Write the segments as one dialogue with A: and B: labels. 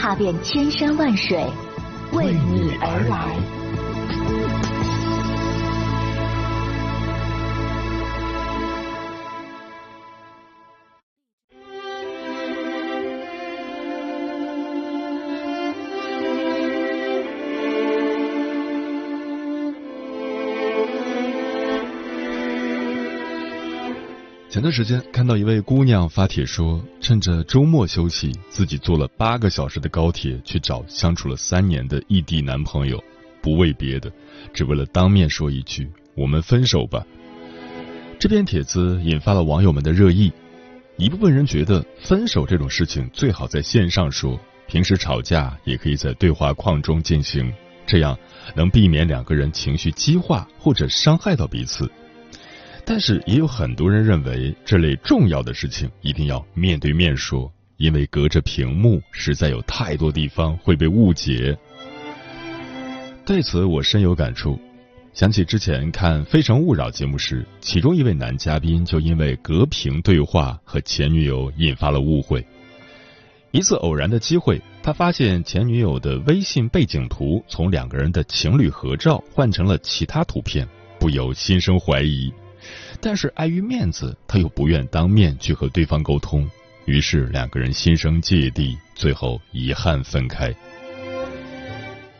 A: 踏遍千山万水，为你而来。
B: 前段时间看到一位姑娘发帖说，趁着周末休息，自己坐了八个小时的高铁去找相处了三年的异地男朋友，不为别的，只为了当面说一句“我们分手吧”。这篇帖子引发了网友们的热议，一部分人觉得分手这种事情最好在线上说，平时吵架也可以在对话框中进行，这样能避免两个人情绪激化或者伤害到彼此。但是也有很多人认为，这类重要的事情一定要面对面说，因为隔着屏幕，实在有太多地方会被误解。对此，我深有感触，想起之前看《非诚勿扰》节目时，其中一位男嘉宾就因为隔屏对话和前女友引发了误会。一次偶然的机会，他发现前女友的微信背景图从两个人的情侣合照换成了其他图片，不由心生怀疑。但是碍于面子，他又不愿当面去和对方沟通，于是两个人心生芥蒂，最后遗憾分开。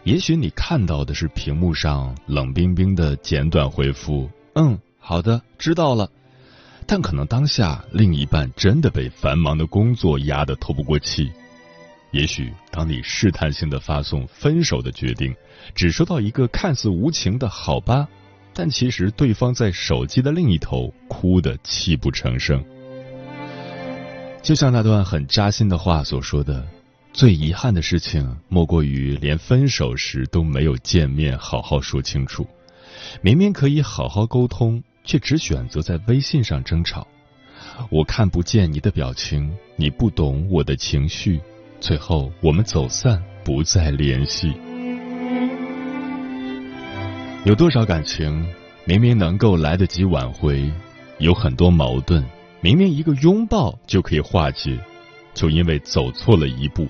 B: 也许你看到的是屏幕上冷冰冰的简短回复“嗯，好的，知道了”，但可能当下另一半真的被繁忙的工作压得透不过气。也许当你试探性的发送分手的决定，只收到一个看似无情的好吧。但其实对方在手机的另一头哭得泣不成声，就像那段很扎心的话所说的：“最遗憾的事情莫过于连分手时都没有见面好好说清楚，明明可以好好沟通，却只选择在微信上争吵。我看不见你的表情，你不懂我的情绪，最后我们走散，不再联系。”有多少感情明明能够来得及挽回，有很多矛盾明明一个拥抱就可以化解，就因为走错了一步，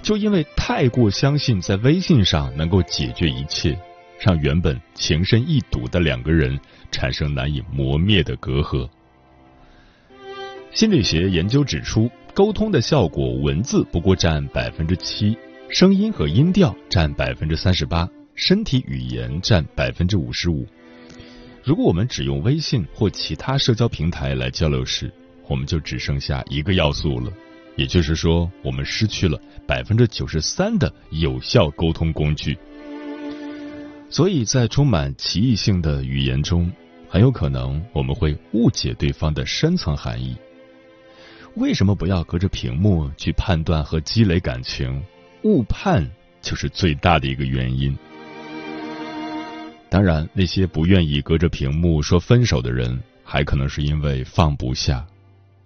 B: 就因为太过相信在微信上能够解决一切，让原本情深意笃的两个人产生难以磨灭的隔阂。心理学研究指出，沟通的效果，文字不过占百分之七，声音和音调占百分之三十八。身体语言占百分之五十五。如果我们只用微信或其他社交平台来交流时，我们就只剩下一个要素了，也就是说，我们失去了百分之九十三的有效沟通工具。所以在充满歧义性的语言中，很有可能我们会误解对方的深层含义。为什么不要隔着屏幕去判断和积累感情？误判就是最大的一个原因。当然，那些不愿意隔着屏幕说分手的人，还可能是因为放不下。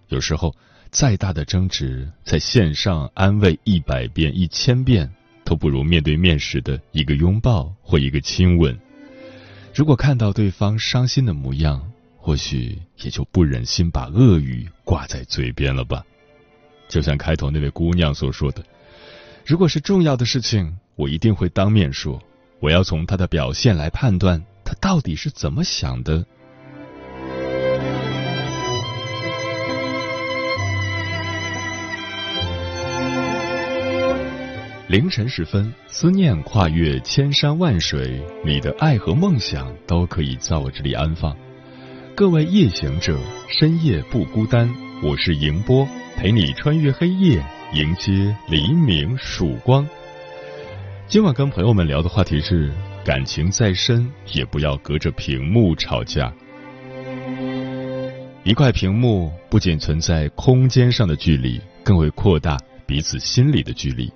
B: 有时候，再大的争执，在线上安慰一百遍、一千遍，都不如面对面时的一个拥抱或一个亲吻。如果看到对方伤心的模样，或许也就不忍心把恶语挂在嘴边了吧。就像开头那位姑娘所说的：“如果是重要的事情，我一定会当面说。”我要从他的表现来判断他到底是怎么想的。凌晨时分，思念跨越千山万水，你的爱和梦想都可以在我这里安放。各位夜行者，深夜不孤单，我是迎波，陪你穿越黑夜，迎接黎明曙光。今晚跟朋友们聊的话题是：感情再深，也不要隔着屏幕吵架。一块屏幕不仅存在空间上的距离，更会扩大彼此心里的距离。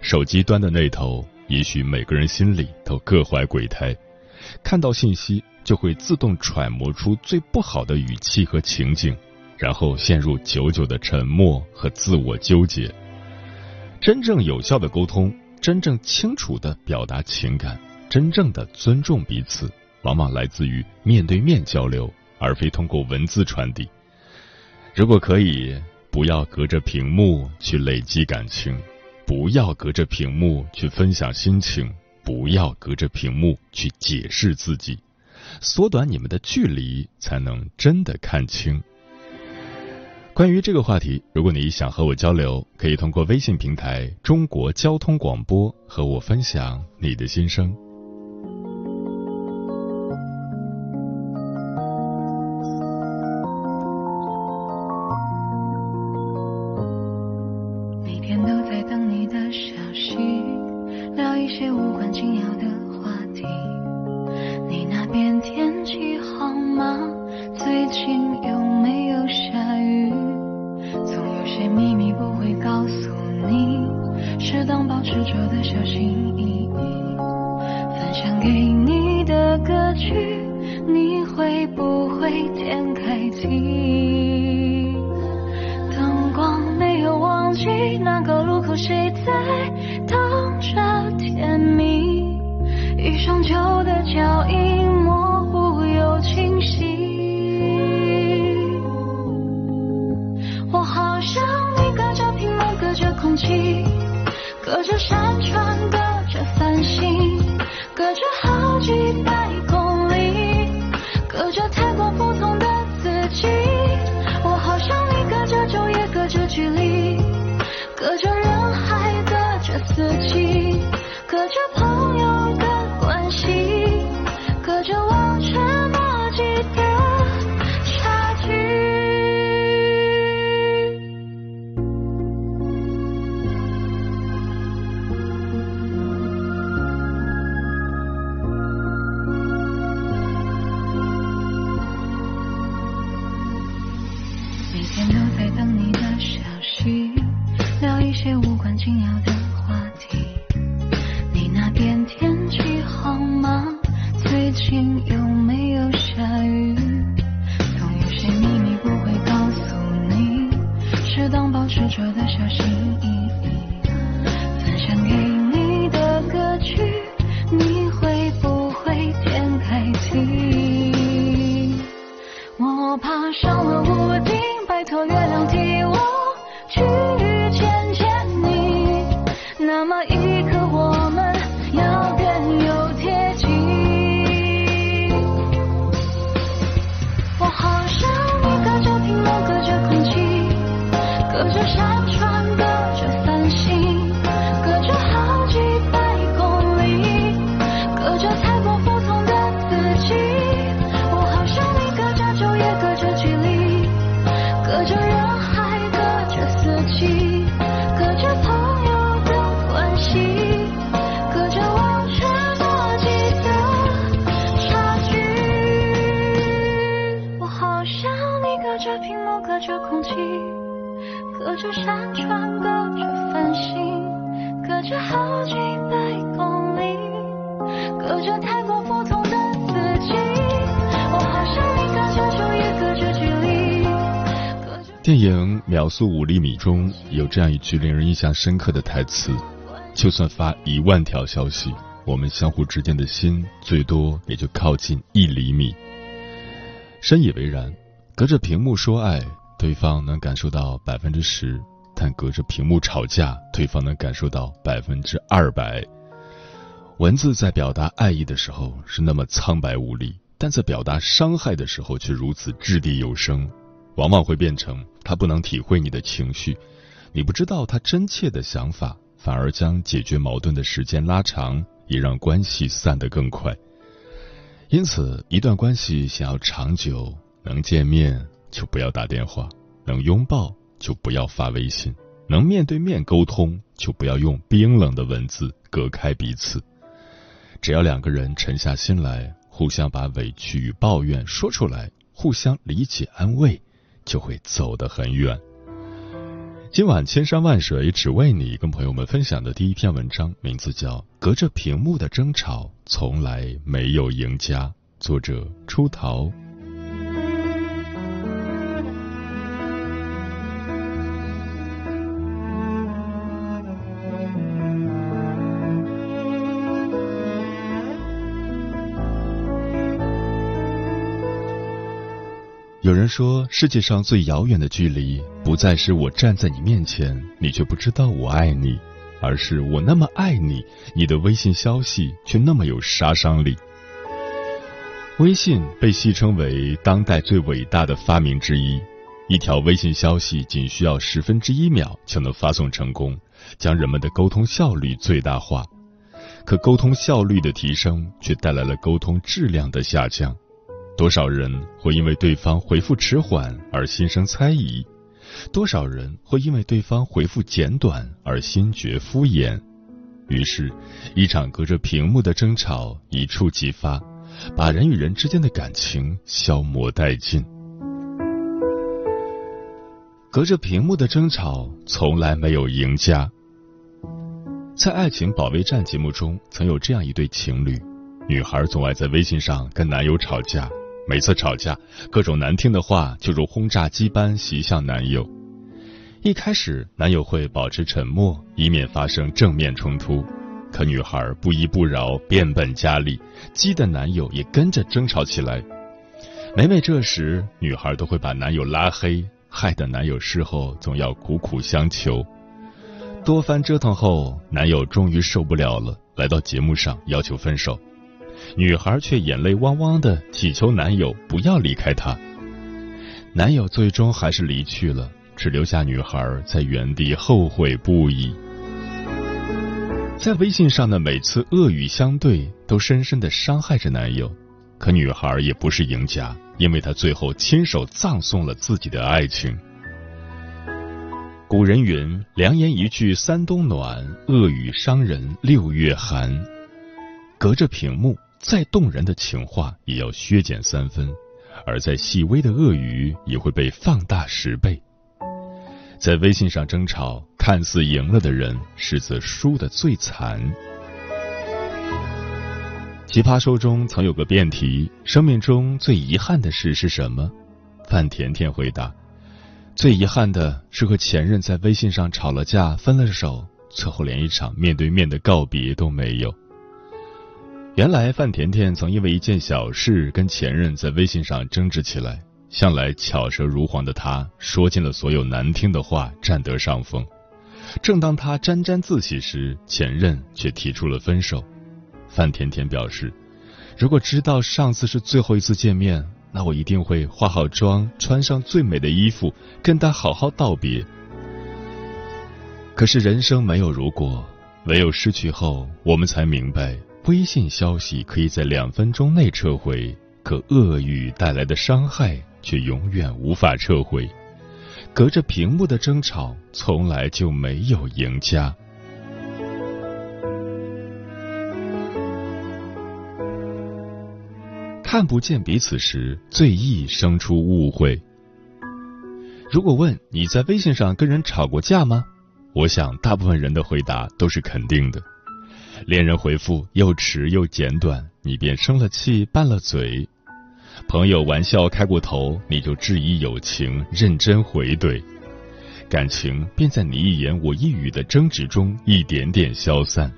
C: 手机端的那头，也许每个人心里都各怀鬼胎，看到信息就会自动揣摩出最不好的语气和情景，然后陷入久久的沉默和自我纠结。真正有效的沟通，真正清楚的表达情感，真正的尊重彼此，往往来自于面对面交流，而非通过文字传递。如果可以，不要隔着屏幕去累积感情，不要隔着屏幕去分享心情，不要隔着屏幕去解释自己，缩短你们的距离，才能真的看清。关于这个话题，如果你想和我交流，可以通过微信平台“中国交通广播”和我分享你的心声。每天都在等你的消息，聊一些我说的小心翼翼。电影《秒速五厘米》中有这样一句令人印象深刻的台词：“就算发一万条消息，我们相互之间的心最多也就靠近一厘米。”深以为然。隔着屏幕说爱，对方能感受到百分之十；但隔着屏幕吵架，对方能感受到百分之二百。文字在表达爱意的时候是那么苍白无力，但在表达伤害的时候却如此掷地有声。往往会变成他不能体会你的情绪，你不知道他真切的想法，反而将解决矛盾的时间拉长，也让关系散得更快。因此，一段关系想要长久，能见面就不要打电话，能拥抱就不要发微信，能面对面沟通就不要用冰冷的文字隔开彼此。只要两个人沉下心来，互相把委屈与抱怨说出来，互相理解安慰。就会走得很远。
B: 今晚千山万水只为你，跟朋友们分享的第一篇文章，名字叫《隔着屏幕的争吵从来没有赢家》，作者出逃。有人说，世界上最遥远的距离，不再是我站在你面前，你却不知道我爱你，而是我那么爱你，你的微信消息却那么有杀伤力。微信被戏称为当代最伟大的发明之一，一条微信消息仅需要十分之一秒就能发送成功，将人们的沟通效率最大化。可沟通效率的提升，却带来了沟通质量的下降。多少人会因为对方回复迟缓而心生猜疑？多少人会因为对方回复简短而心觉敷衍？于是，一场隔着屏幕的争吵一触即发，把人与人之间的感情消磨殆尽。隔着屏幕的争吵从来没有赢家。在《爱情保卫战》节目中，曾有这样一对情侣，女孩总爱在微信上跟男友吵架。每次吵架，各种难听的话就如轰炸机般袭向男友。一开始，男友会保持沉默，以免发生正面冲突。可女孩不依不饶，变本加厉，激得男友也跟着争吵起来。每每这时，女孩都会把男友拉黑，害得男友事后总要苦苦相求。多番折腾后，男友终于受不了了，来到节目上要求分手。女孩却眼泪汪汪的祈求男友不要离开她。男友最终还是离去了，只留下女孩在原地后悔不已。在微信上的每次恶语相对，都深深的伤害着男友。可女孩也不是赢家，因为她最后亲手葬送了自己的爱情。古人云：“良言一句三冬暖，恶语伤人六月寒。”隔着屏幕。再动人的情话也要削减三分，而再细微的恶语也会被放大十倍。在微信上争吵，看似赢了的人，实则输得最惨。奇葩说中曾有个辩题：生命中最遗憾的事是什么？范甜甜回答：最遗憾的是和前任在微信上吵了架，分了手，最后连一场面对面的告别都没有。原来范甜甜曾因为一件小事跟前任在微信上争执起来，向来巧舌如簧的她说尽了所有难听的话，占得上风。正当她沾沾自喜时，前任却提出了分手。范甜甜表示，如果知道上次是最后一次见面，那我一定会化好妆，穿上最美的衣服，跟他好好道别。可是人生没有如果，唯有失去后，我们才明白。微信消息可以在两分钟内撤回，可恶语带来的伤害却永远无法撤回。隔着屏幕的争吵从来就没有赢家。看不见彼此时，最易生出误会。如果问你在微信上跟人吵过架吗？我想大部分人的回答都是肯定的。恋人回复又迟又简短，你便生了气拌了嘴；朋友玩笑开过头，你就质疑友情，认真回怼。感情便在你一言我一语的争执中一点点消散。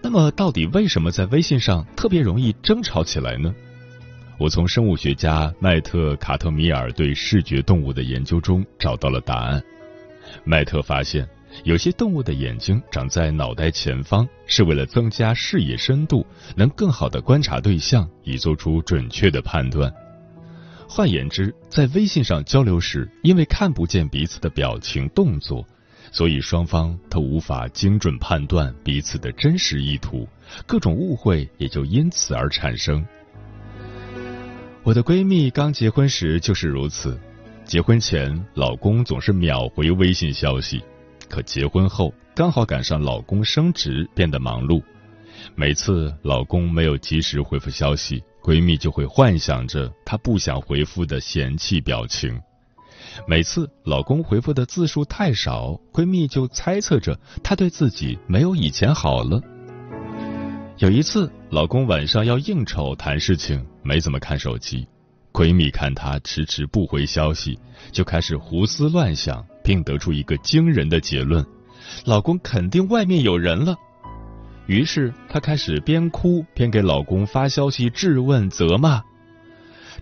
B: 那么，到底为什么在微信上特别容易争吵起来呢？我从生物学家麦特卡特米尔对视觉动物的研究中找到了答案。麦特发现。有些动物的眼睛长在脑袋前方，是为了增加视野深度，能更好的观察对象，以做出准确的判断。换言之，在微信上交流时，因为看不见彼此的表情动作，所以双方都无法精准判断彼此的真实意图，各种误会也就因此而产生。我的闺蜜刚结婚时就是如此，结婚前老公总是秒回微信消息。可结婚后刚好赶上老公升职，变得忙碌。每次老公没有及时回复消息，闺蜜就会幻想着他不想回复的嫌弃表情。每次老公回复的字数太少，闺蜜就猜测着他对自己没有以前好了。有一次，老公晚上要应酬谈事情，没怎么看手机。闺蜜看他迟迟不回消息，就开始胡思乱想，并得出一个惊人的结论：老公肯定外面有人了。于是她开始边哭边给老公发消息质问责骂。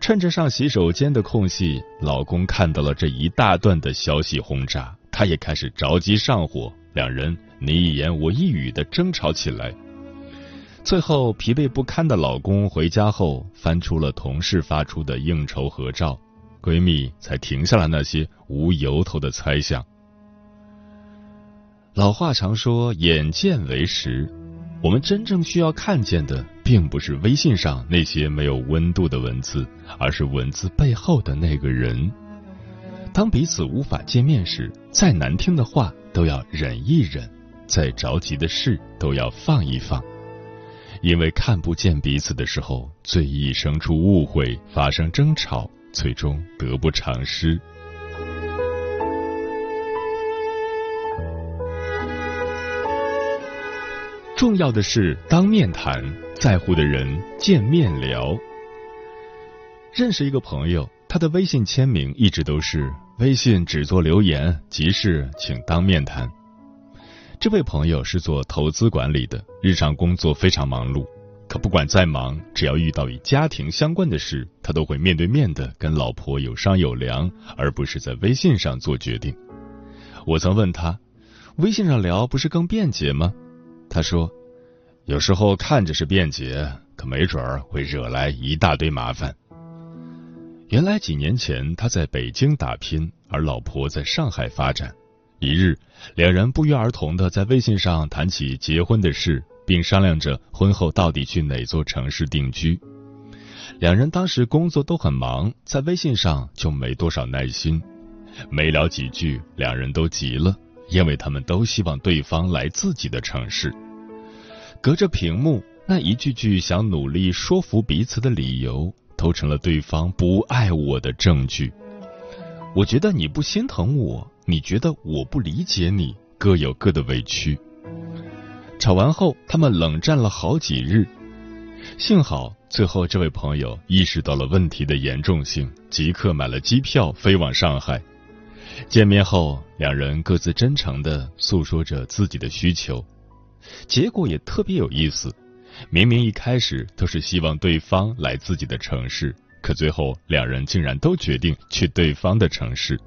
B: 趁着上洗手间的空隙，老公看到了这一大段的消息轰炸，他也开始着急上火，两人你一言我一语的争吵起来。最后，疲惫不堪的老公回家后，翻出了同事发出的应酬合照，闺蜜才停下了那些无由头的猜想。老话常说“眼见为实”，我们真正需要看见的，并不是微信上那些没有温度的文字，而是文字背后的那个人。当彼此无法见面时，再难听的话都要忍一忍，再着急的事都要放一放。因为看不见彼此的时候，最易生出误会，发生争吵，最终得不偿失。重要的是当面谈，在乎的人见面聊。认识一个朋友，他的微信签名一直都是“微信只做留言，急事请当面谈”。这位朋友是做投资管理的，日常工作非常忙碌。可不管再忙，只要遇到与家庭相关的事，他都会面对面的跟老婆有商有量，而不是在微信上做决定。我曾问他，微信上聊不是更便捷吗？他说，有时候看着是便捷，可没准儿会惹来一大堆麻烦。原来几年前他在北京打拼，而老婆在上海发展。一日，两人不约而同的在微信上谈起结婚的事，并商量着婚后到底去哪座城市定居。两人当时工作都很忙，在微信上就没多少耐心。没聊几句，两人都急了，因为他们都希望对方来自己的城市。隔着屏幕，那一句句想努力说服彼此的理由，都成了对方不爱我的证据。我觉得你不心疼我。你觉得我不理解你，各有各的委屈。吵完后，他们冷战了好几日。幸好最后这位朋友意识到了问题的严重性，即刻买了机票飞往上海。见面后，两人各自真诚的诉说着自己的需求，结果也特别有意思。明明一开始都是希望对方来自己的城市，可最后两人竟然都决定去对方的城市。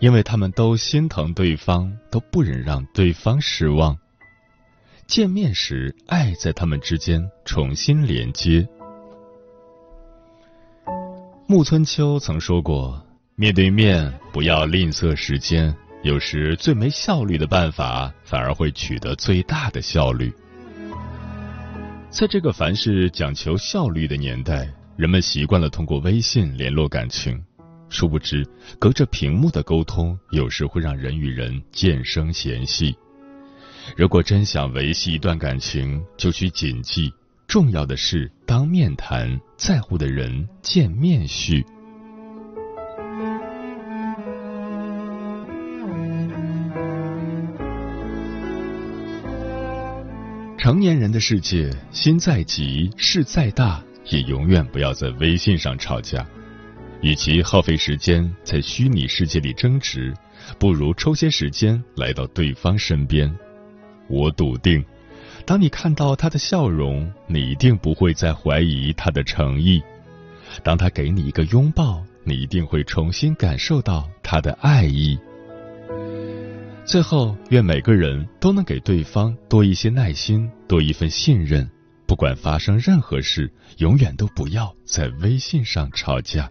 B: 因为他们都心疼对方，都不忍让对方失望。见面时，爱在他们之间重新连接。木村秋曾说过：“面对面不要吝啬时间，有时最没效率的办法，反而会取得最大的效率。”在这个凡事讲求效率的年代，人们习惯了通过微信联络感情。殊不知，隔着屏幕的沟通，有时会让人与人渐生嫌隙。如果真想维系一段感情，就需谨记：重要的是当面谈，在乎的人见面叙。成年人的世界，心再急，事再大，也永远不要在微信上吵架。与其耗费时间在虚拟世界里争执，不如抽些时间来到对方身边。我笃定，当你看到他的笑容，你一定不会再怀疑他的诚意；当他给你一个拥抱，你一定会重新感受到他的爱意。最后，愿每个人都能给对方多一些耐心，多一份信任。不管发生任何事，永远都不要在微信上吵架。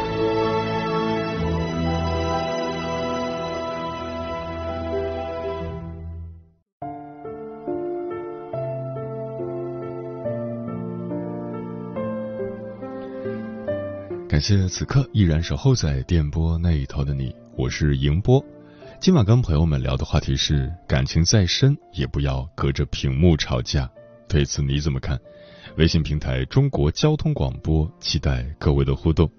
B: 感谢此刻依然守候在电波那一头的你，我是迎波。今晚跟朋友们聊的话题是：感情再深也不要隔着屏幕吵架。对此你怎么看？微信平台中国交通广播，期待各位的互动。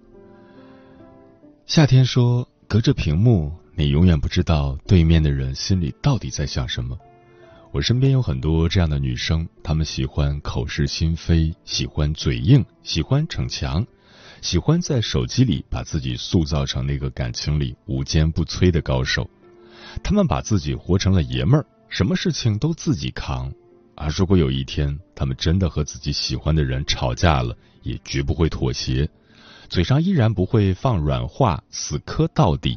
B: 夏天说：隔着屏幕，你永远不知道对面的人心里到底在想什么。我身边有很多这样的女生，她们喜欢口是心非，喜欢嘴硬，喜欢逞强，喜欢在手机里把自己塑造成那个感情里无坚不摧的高手。他们把自己活成了爷们儿，什么事情都自己扛。而如果有一天，他们真的和自己喜欢的人吵架了，也绝不会妥协，嘴上依然不会放软话，死磕到底。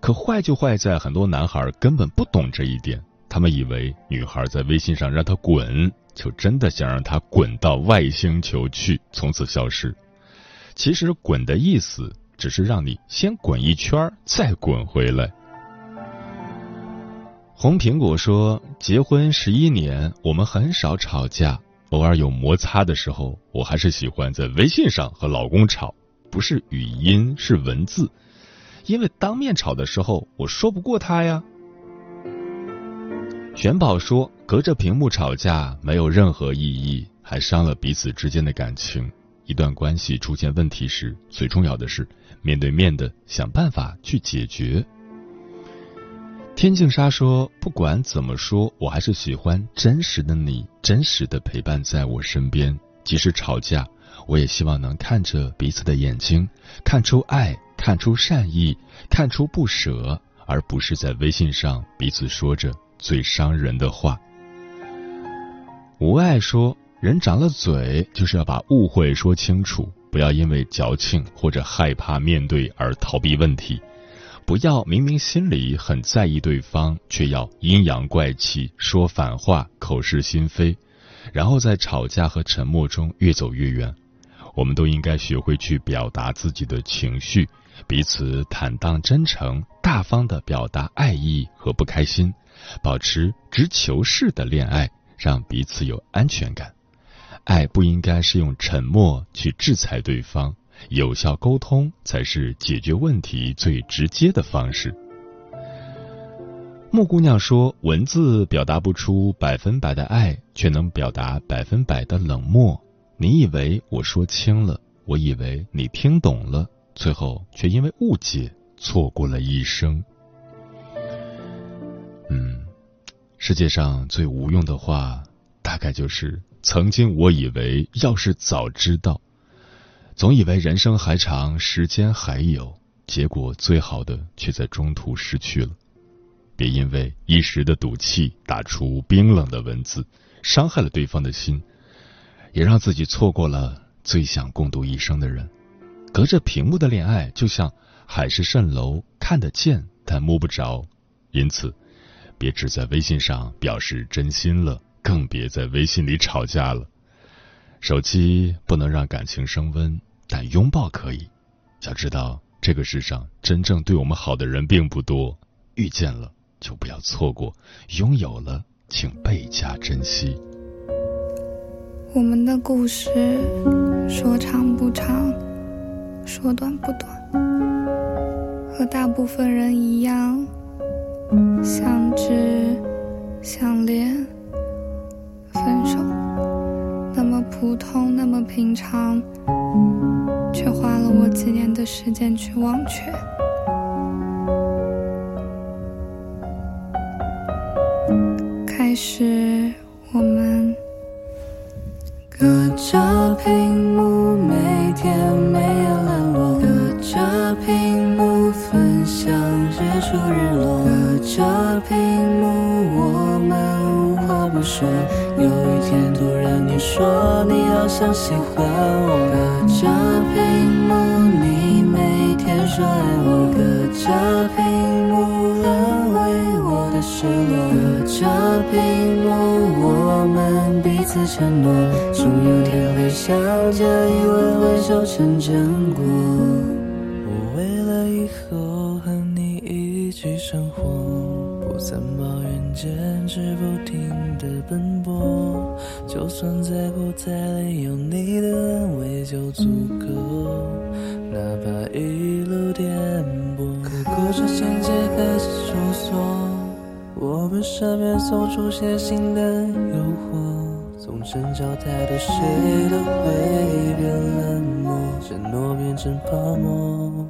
B: 可坏就坏在很多男孩根本不懂这一点。他们以为女孩在微信上让他滚，就真的想让他滚到外星球去，从此消失。其实“滚”的意思只是让你先滚一圈，再滚回来。红苹果说：“结婚十一年，我们很少吵架，偶尔有摩擦的时候，我还是喜欢在微信上和老公吵，不是语音，是文字，因为当面吵的时候，我说不过他呀。”玄宝说：“隔着屏幕吵架没有任何意义，还伤了彼此之间的感情。一段关系出现问题时，最重要的是面对面的想办法去解决。”天净沙说：“不管怎么说，我还是喜欢真实的你，真实的陪伴在我身边。即使吵架，我也希望能看着彼此的眼睛，看出爱，看出善意，看出不舍，而不是在微信上彼此说着。”最伤人的话。无爱说：“人长了嘴，就是要把误会说清楚，不要因为矫情或者害怕面对而逃避问题。不要明明心里很在意对方，却要阴阳怪气说反话，口是心非，然后在吵架和沉默中越走越远。我们都应该学会去表达自己的情绪，彼此坦荡真诚、大方的表达爱意和不开心。”保持直球式的恋爱，让彼此有安全感。爱不应该是用沉默去制裁对方，有效沟通才是解决问题最直接的方式。木姑娘说：“文字表达不出百分百的爱，却能表达百分百的冷漠。你以为我说轻了，我以为你听懂了，最后却因为误解错过了一生。”嗯，世界上最无用的话，大概就是曾经我以为要是早知道，总以为人生还长，时间还有，结果最好的却在中途失去了。别因为一时的赌气，打出冰冷的文字，伤害了对方的心，也让自己错过了最想共度一生的人。隔着屏幕的恋爱，就像海市蜃楼，看得见但摸不着，因此。别只在微信上表示真心了，更别在微信里吵架了。手机不能让感情升温，但拥抱可以。要知道，这个世上真正对我们好的人并不多，遇见了就不要错过，拥有了请倍加珍惜。
D: 我们的故事说长不长，说短不短，和大部分人一样。相知、相恋、分手，那么普通，那么平常，却花了我几年的时间去忘却。开始，我们
E: 隔着屏说你好像喜欢我，隔着屏幕，你每天说爱我，隔着屏幕安慰我的失落，隔着屏幕，我们彼此承诺，总有天会相见，以为会修成正果。我为了以后和你一起生活。不曾抱怨，坚持不停的奔波，就算再苦再累，有你的安慰就足够。
F: 哪怕一路颠簸，可故事情节开始收缩，我们身边总出现新的诱惑，总成交太多，谁都会变冷漠，承诺变成泡沫。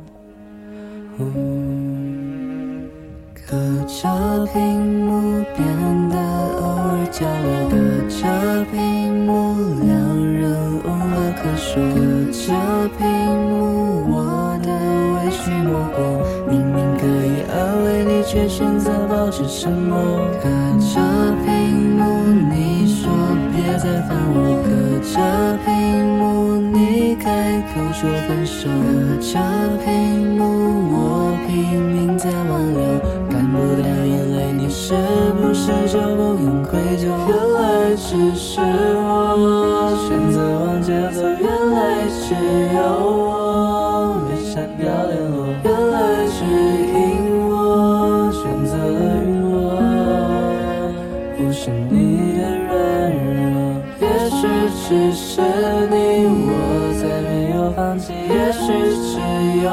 F: 隔着屏幕变得偶尔交流，隔着屏幕两人无话可说，隔着屏幕我的委屈模糊，明明可以安慰你，却选择保持沉默。隔着屏幕你说别再烦我，隔着屏幕你开口说分手，隔着屏幕我拼命在挽留。是不是就不用愧疚？原来只是我选择往前走，原来只有我没删掉联络，原来只因我选择了陨落，不是你的软弱，也许只是你我才没有放弃，也许只有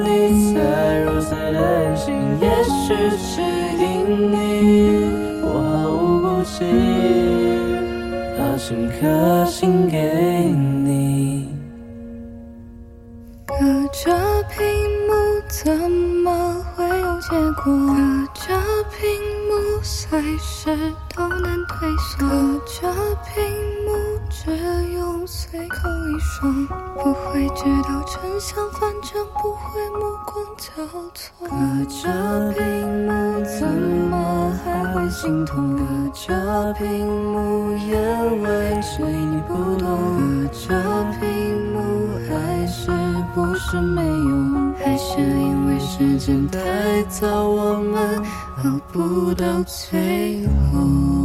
F: 你才如此的任性，也许把整颗心给你。
E: 隔着屏幕怎么会有结果？隔着屏幕随时都能退缩。隔着屏幕只用随口一说，不会知道真相，反正不会目光交错。隔着屏幕怎么心痛？隔着屏幕眼泪谁你不懂。隔着屏幕还是不是没用？还是因为时间太早，我们熬不到最后。